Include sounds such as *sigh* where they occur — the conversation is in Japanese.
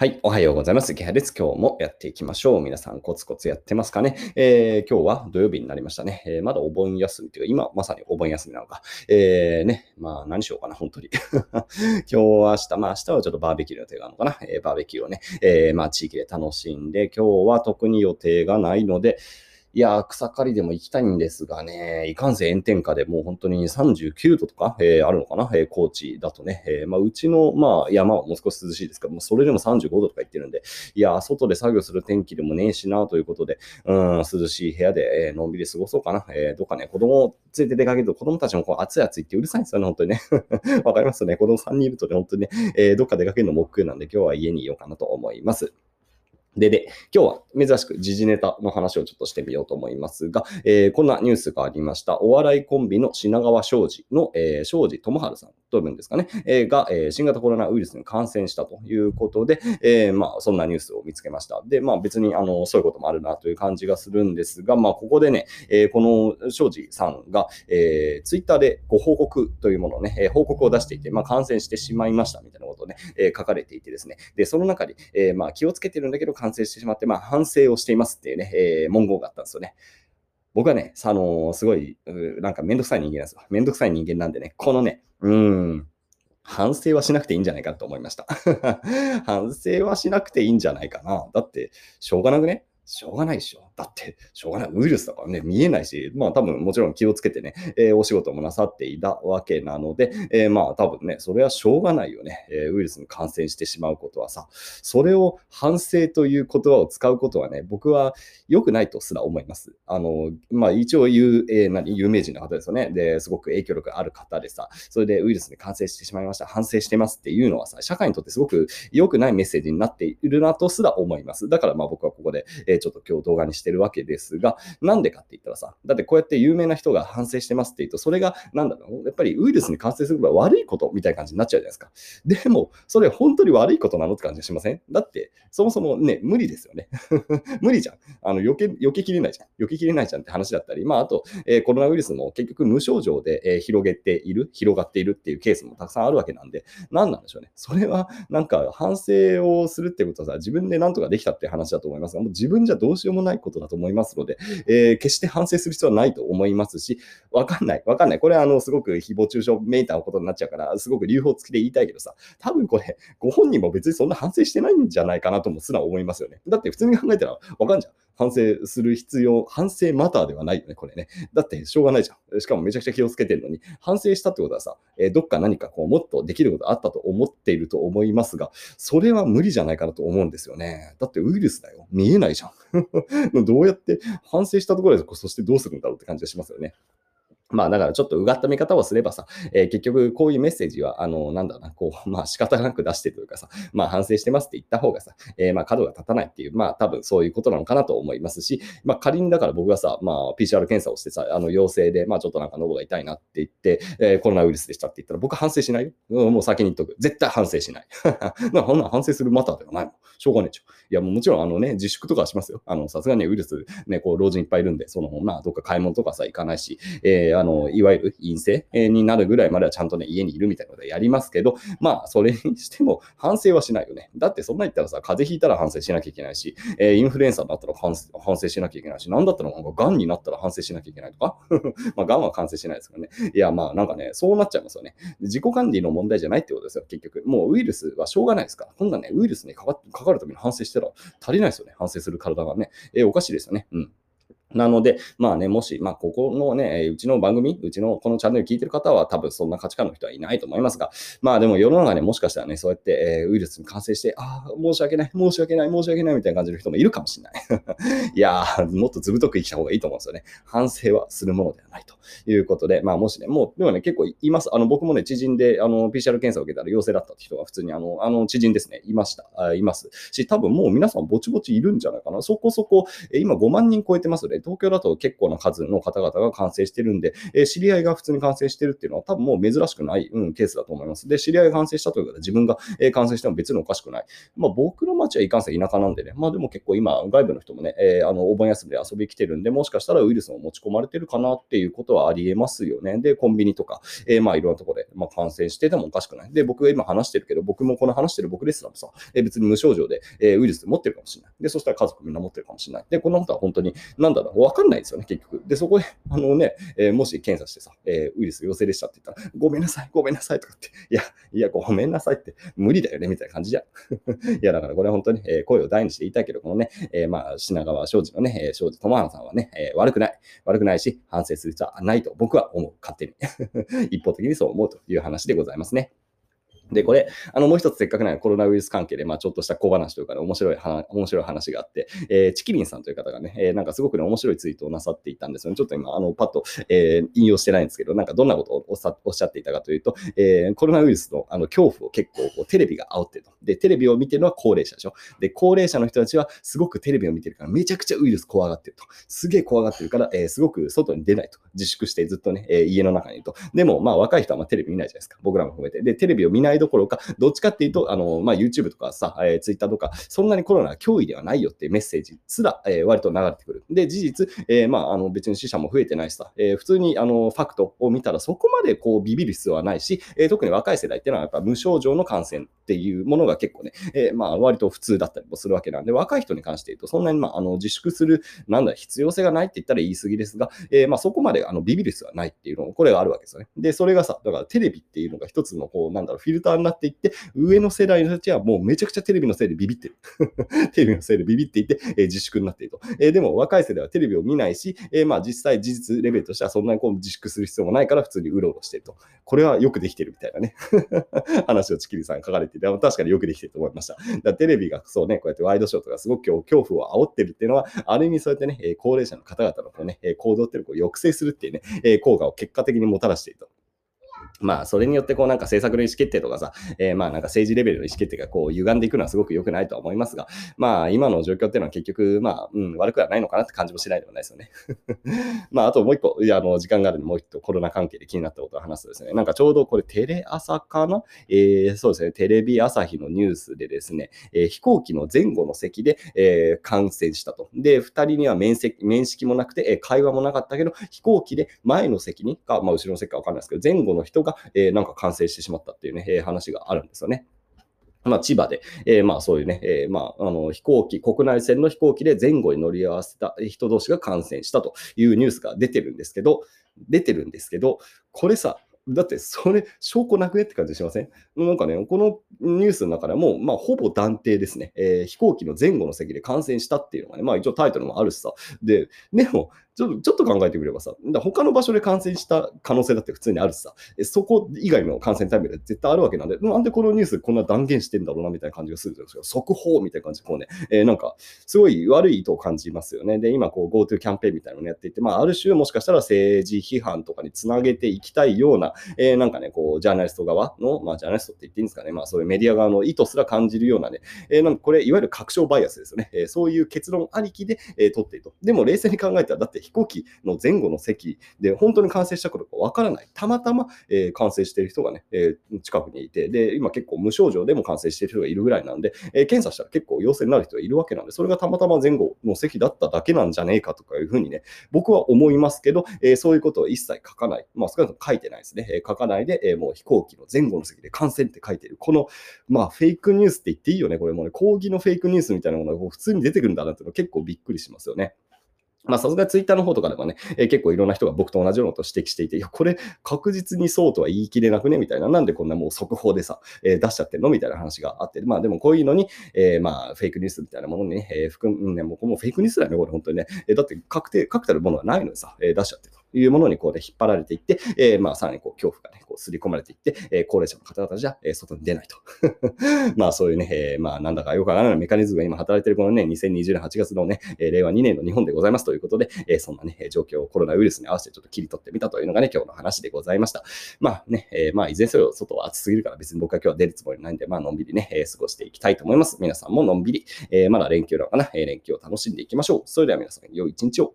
はい。おはようございます。池原です。今日もやっていきましょう。皆さんコツコツやってますかね？えー、今日は土曜日になりましたね。えー、まだお盆休みというか、今まさにお盆休みなのか。えー、ね。まあ何しようかな、本当に。*laughs* 今日は、明日、まあ明日はちょっとバーベキューの予定があるのかな？えー、バーベキューをね、えー、まあ地域で楽しんで、今日は特に予定がないので、いや草刈りでも行きたいんですがね、いかんせん炎天下でもう本当に39度とか、えー、あるのかな、えー、高知だとね、えー、まあ、うちの、まあ、山はもう少し涼しいですけど、もうそれでも35度とか言ってるんで、いや外で作業する天気でもねえしなということで、うん、涼しい部屋で、えのんびり過ごそうかな。えどっかね、子供を連れて出かけると子供たちもこう暑い暑いってうるさいんですよね、本当にね。*laughs* わかりますね。子供3人いるとね、本当にね、えどっか出かけるのも億劫なんで、今日は家にいようかなと思います。で、で、今日は珍しく時事ネタの話をちょっとしてみようと思いますが、えー、こんなニュースがありました。お笑いコンビの品川庄司の、えー、庄司智春さんというんですかね、えー、が、えー、新型コロナウイルスに感染したということで、えー、まあ、そんなニュースを見つけました。で、まあ、別に、あの、そういうこともあるなという感じがするんですが、まあ、ここでね、え、この庄司さんが、えー、ツイッターでご報告というものをね、え、報告を出していて、まあ、感染してしまいましたみたいなことをね、え、書かれていてですね、で、その中に、え、まあ、気をつけてるんだけど完成してしまって、まあ、反省をしていますっていうね、えー、文言があったんですよね。僕はね、あのー、すごい、なんかめんどくさい人間なんですよ。めんどくさい人間なんでね、このね、うん、反省はしなくていいんじゃないかと思いました。*laughs* 反省はしなくていいんじゃないかな。だって、しょうがなくね？しょうがないでしょ。だって、しょうがない。ウイルスだからね、見えないし、まあ多分もちろん気をつけてね、えー、お仕事もなさっていたわけなので、えー、まあ多分ね、それはしょうがないよね。えー、ウイルスに感染してしまうことはさ、それを反省という言葉を使うことはね、僕は良くないとすら思います。あの、まあ一応言う、えー、何、有名人の方ですよね。で、すごく影響力ある方でさ、それでウイルスに感染してしまいました。反省してますっていうのはさ、社会にとってすごく良くないメッセージになっているなとすら思います。だからまあ僕はここで、え、ちょっと今日動画にしててるわけですが、なんでかって言ったらさ、だってこうやって有名な人が反省してますって言うと、それが、なんだろう、やっぱりウイルスに感染する場合悪いことみたいな感じになっちゃうじゃないですか。でも、それ本当に悪いことなのって感じがしません？だって、そもそもね、無理ですよね。*laughs* 無理じゃん。あの、避け、避けきれないじゃん。避けきれないじゃんって話だったり、まあ、あと、えー、コロナウイルスも結局無症状で、えー、広げている、広がっているっていうケースもたくさんあるわけなんで、何なんでしょうね。それは、なんか反省をするってことはさ、自分で何とかできたって話だと思いますが、もう自分じゃどうしようもないことことだと思いますので、えー、決して反省する必要はないと思いますし、わかんない、わかんない。これあの、すごく誹謗中傷めいたことになっちゃうから、すごく留保付きで言いたいけどさ、多分これ、ご本人も別にそんな反省してないんじゃないかなともすら思いますよね。だって普通に考えたらわかんじゃん。反省する必要、反省マターではないよね、これね。だってしょうがないじゃん。しかもめちゃくちゃ気をつけてるのに、反省したってことはさ、えー、どっか何かこうもっとできることあったと思っていると思いますが、それは無理じゃないかなと思うんですよね。だってウイルスだよ。見えないじゃん。*laughs* どうやって反省したところで、そしてどうするんだろうって感じがしますよね。まあだからちょっとうがった見方をすればさ、えー、結局こういうメッセージは、あの、なんだろうな、こう、*laughs* まあ仕方なく出してというかさ、まあ反省してますって言った方がさ、えー、まあ角が立たないっていう、まあ多分そういうことなのかなと思いますし、まあ仮にだから僕がさ、まあ PCR 検査をしてさ、あの陽性で、まあちょっとなんか喉が痛いなって言って、えー、コロナウイルスでしたって言ったら僕は反省しないよ。うん、もう先に言っとく。絶対反省しない。まあこんなん反省するマターではないもん。しょうがねえちょ。いやもうもちろんあのね、自粛とかはしますよ。あの、さすがにウイルスね、こう老人いっぱいいるんで、その、まあどっか買い物とかさ、行かないし、えー、あの、いわゆる陰性になるぐらいまではちゃんとね、家にいるみたいなことでやりますけど、まあ、それにしても反省はしないよね。だってそんな言ったらさ、風邪ひいたら反省しなきゃいけないし、えー、インフルエンザになったら反省しなきゃいけないし、なんだったらなんか癌になったら反省しなきゃいけないとか、*laughs* まあ、癌は完成しないですからね。いや、まあ、なんかね、そうなっちゃいますよね。自己管理の問題じゃないってことですよ、結局。もうウイルスはしょうがないですから。こんなね、ウイルスにかかかかるために反省したら足りないですよね。反省する体がね。えー、おかしいですよね。うん。なので、まあね、もし、まあ、ここのね、うちの番組、うちのこのチャンネル聞いてる方は多分そんな価値観の人はいないと思いますが、まあでも世の中ね、もしかしたらね、そうやって、え、ウイルスに感染して、ああ、申し訳ない、申し訳ない、申し訳ないみたいな感じの人もいるかもしれない。*laughs* いやー、もっとずぶとく生きた方がいいと思うんですよね。反省はするものではないということで、まあもしね、もう、でもね、結構います。あの、僕もね、知人で、あの、PCR 検査を受けたら陽性だったって人が普通に、あの、あの知人ですね、いました。あいます。し、多分もう皆さんぼちぼちいるんじゃないかな。そこそこ、え今5万人超えてますの東京だと結構な数の方々が感染してるんで、えー、知り合いが普通に感染してるっていうのは多分もう珍しくない、うん、ケースだと思います。で、知り合いが感染したということで自分が、えー、感染しても別におかしくない。まあ僕の町はいかんせん田舎なんでね、まあでも結構今外部の人もね、えー、あのお盆休みで遊び来てるんで、もしかしたらウイルスも持ち込まれてるかなっていうことはありえますよね。で、コンビニとか、えー、まあいろんなところで、まあ、感染しててもおかしくない。で、僕が今話してるけど、僕もこの話してる僕ですらもさ、えー、別に無症状で、えー、ウイルス持ってるかもしれない。で、そしたら家族みんな持ってるかもしれない。で、この人は本当に、なんだろう、わかんないですよね、結局。で、そこで、*laughs* あのね、えー、もし検査してさ、えー、ウイルス陽性でしたって言ったら、ごめんなさい、ごめんなさいとかって、いや、いや、ごめんなさいって、無理だよね、みたいな感じじゃん。*laughs* いや、だからこれ本当に、えー、声を大にして言いたいけど、このね、え、まあ、品川庄司のね、えー、庄司智花さんはね、え、悪くない。悪くないし、反省する必要はないと僕は思う。勝手に。*laughs* 一方的にそう思うという話でございますね。で、これ、あの、もう一つせっかくならコロナウイルス関係で、まあ、ちょっとした小話というかね、面白い話、面白い話があって、えー、チキリンさんという方がね、えー、なんかすごくね、面白いツイートをなさっていたんですよね。ちょっと今、あの、パッと、えー、引用してないんですけど、なんかどんなことをおっしゃっていたかというと、えー、コロナウイルスのあの恐怖を結構こうテレビが煽ってると。で、テレビを見てるのは高齢者でしょ？で、高齢者の人たちはすごくテレビを見てるから、めちゃくちゃウイルス怖がってると。すげえ怖がってるから、えー、すごく外に出ないと。自粛してずっとね、えー、家の中にいると。でも、まあ、若い人はまテレビ見ないじゃないですか。僕らも含めて。で、テレビを見ないどころか、どっちかっていうと、あの、まあ、YouTube とかさ、えー、Twitter とか、そんなにコロナは脅威ではないよっていうメッセージすら、えー、割と流れてくる。で、事実、えー、まあ、あの、別に死者も増えてないしさ、えー、普通に、あの、ファクトを見たらそこまでこう、ビビる必要はないし、えー、特に若い世代っていうのはやっぱ無症状の感染っていうものが結構ね、えー、まあ、割と普通だったりもするわけなんで、若い人に関して言うと、そんなに、まあ、あの、自粛する、なんだ、必要性がないって言ったら言い過ぎですが、えー、まあ、そこまで、あの、ビビる必要はないっていうのもこれがあるわけですよね。で、それがさ、だからテレビっていうのが一つの、こう、なんだろう、フィルターになっていって、上の世代の人たちはもうめちゃくちゃテレビのせいでビビってる。*laughs* テレビのせいでビビっていて、えー、自粛になっていると。えー、でも若い世代はテレビを見ないし、えー、まあ実際事実レベルとしてはそんなにこう自粛する必要もないから普通にうろうろしてると。これはよくできてるみたいなね *laughs* 話をチキリさん書かれてでも、確かによくできてると思いました。だテレビがそうね、こうやってワイドショーとかすごく恐怖を煽ってるっていうのは、ある意味そうやってね、高齢者の方々のこう、ね、行動っていうのを抑制するっていうね、効果を結果的にもたらしていると。まあ、それによってこうなんか政策の意思決定とかさ、えー、まあなんか政治レベルの意思決定がこう歪んでいくのはすごく良くないとは思いますが、まあ今の状況っていうのは結局、まあ、うん、悪くはないのかなって感じもしないでもないですよね。*laughs* まああともう一個、いや、あの、時間があるんでもう一個コロナ関係で気になったことを話すとですね、なんかちょうどこれテレ朝かな？えー、そうですね、テレビ朝日のニュースでですね、えー、飛行機の前後の席で、えー、感染したと。で、二人には面積面識もなくて、えー、会話もなかったけど、飛行機で前の席にか、まあ後ろの席かわかんないですけど、前後の人が、がえ、なんか感染してしまったっていうね、え、話があるんですよね。まあ、千葉で、えー、まあそういうね、えー、まあ、あの飛行機、国内線の飛行機で前後に乗り合わせた人同士が感染したというニュースが出てるんですけど、出てるんですけど、これさ、だってそれ、証拠なくねって感じしません？なんかね、このニュースの中でも、まあ、ほぼ断定ですね、えー、飛行機の前後の席で感染したっていうのがね、まあ一応タイトルもあるしさ。で、でも、ちょっとちょっと考えてみればさ、他の場所で感染した可能性だって普通にあるしさ、そこ以外の感染タイムで絶対あるわけなんで、なんでこのニュースこんな断言してんだろうなみたいな感じがするんですよ。速報みたいな感じで、こうね、えー、なんか、すごい悪い意図を感じますよね。で、今、こう、GoTo キャンペーンみたいなのをやっていて、まあ、ある種もしかしたら政治批判とかにつなげていきたいような、えー、なんかね、こう、ジャーナリスト側の、まあ、ジャーナリストって言っていいんですかね、まあ、そういうメディア側の意図すら感じるようなね、えー、なんかこれ、いわゆる確証バイアスですよね。え、そういう結論ありきで、えー、取っていると。でも、冷静に考えたら、だって飛行機の前後の席で本当に感染したことかわからない。たまたま、えー、感染している人がね、えー、近くにいて、で、今結構無症状でも感染している人がいるぐらいなんで、えー、検査したら結構陽性になる人がいるわけなんで、それがたまたま前後の席だっただけなんじゃねえかとかいうふうにね、僕は思いますけど、え、そういうことを一切書かない。まあ、少なくとも書いてないですね。え、書かないで、え、もう飛行機の前後の席で感染って書いてる。この、まあ、フェイクニュースって言っていいよね。これもね、抗議のフェイクニュースみたいなものが普通に出てくるんだなっていうのは結構びっくりしますよね。まあ、さすがツイッターの方とかでもね、えー、結構いろんな人が僕と同じようなことを指摘していて、いや、これ確実にそうとは言い切れなくねみたいな、なんでこんなもう速報でさ、えー、出しちゃってんの？みたいな話があって、まあでもこういうのに、えー、まあフェイクニュースみたいなものにね、えー、含むね、もうこのフェイクニュースだよね、これ本当にね。えー、だって確定、確たるものはないのにさ、えー、出しちゃってと。いうものにこうで引っ張られていって、えー、まあさらにこう恐怖がね、こう刷り込まれていって、えー、高齢者の方々じゃ、えー、外に出ないと。*laughs* まあそういうね、えー、まあなんだかよくわからないメカニズムが今働いているこのね、2020年8月のね、えー、令和2年の日本でございますということで、えー、そんなね、状況をコロナウイルスに合わせてちょっと切り取ってみたというのがね、今日の話でございました。まあね、えー、まあいずれにせよ外は暑すぎるから別に僕は今日は出るつもりないんで、まあのんびりね、えー、過ごしていきたいと思います。皆さんものんびり、えー、まだ連休なのかな、えー、連休を楽しんでいきましょう。それでは皆さん、良い一日を。